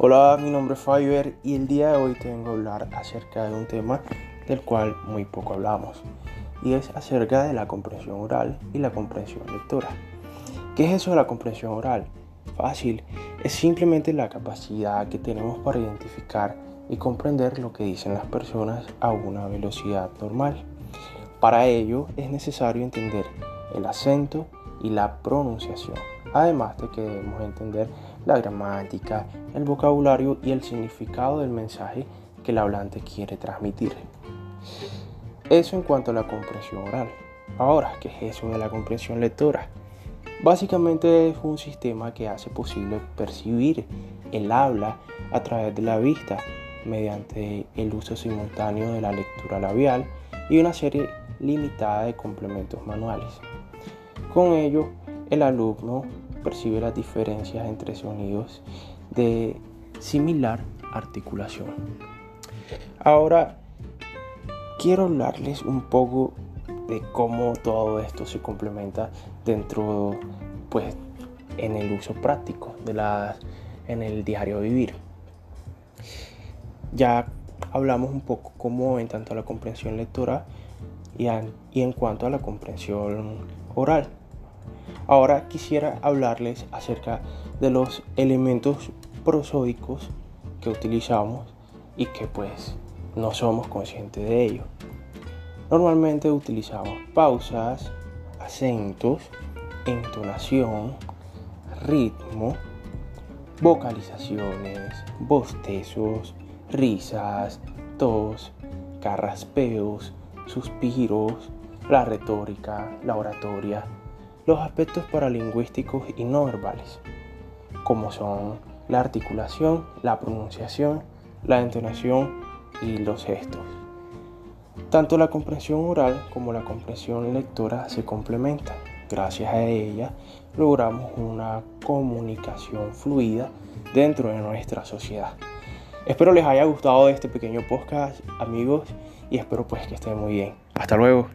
Hola, mi nombre es Fiverr y el día de hoy te vengo hablar acerca de un tema del cual muy poco hablamos y es acerca de la comprensión oral y la comprensión lectora. ¿Qué es eso de la comprensión oral? Fácil, es simplemente la capacidad que tenemos para identificar y comprender lo que dicen las personas a una velocidad normal. Para ello es necesario entender el acento y la pronunciación además de que debemos entender la gramática, el vocabulario y el significado del mensaje que el hablante quiere transmitir. Eso en cuanto a la comprensión oral. Ahora, ¿qué es eso de la comprensión lectora? Básicamente es un sistema que hace posible percibir el habla a través de la vista mediante el uso simultáneo de la lectura labial y una serie limitada de complementos manuales. Con ello, el alumno percibe las diferencias entre sonidos de similar articulación. Ahora, quiero hablarles un poco de cómo todo esto se complementa dentro, pues, en el uso práctico de la, en el diario vivir. Ya hablamos un poco cómo en tanto a la comprensión lectora y en cuanto a la comprensión oral. Ahora quisiera hablarles acerca de los elementos prosódicos que utilizamos y que pues no somos conscientes de ello. Normalmente utilizamos pausas, acentos, entonación, ritmo, vocalizaciones, bostezos, risas, tos, carraspeos, suspiros, la retórica, la oratoria, los aspectos paralingüísticos y no verbales, como son la articulación, la pronunciación, la entonación y los gestos. Tanto la comprensión oral como la comprensión lectora se complementan. Gracias a ella logramos una comunicación fluida dentro de nuestra sociedad. Espero les haya gustado este pequeño podcast, amigos, y espero pues que estén muy bien. Hasta luego.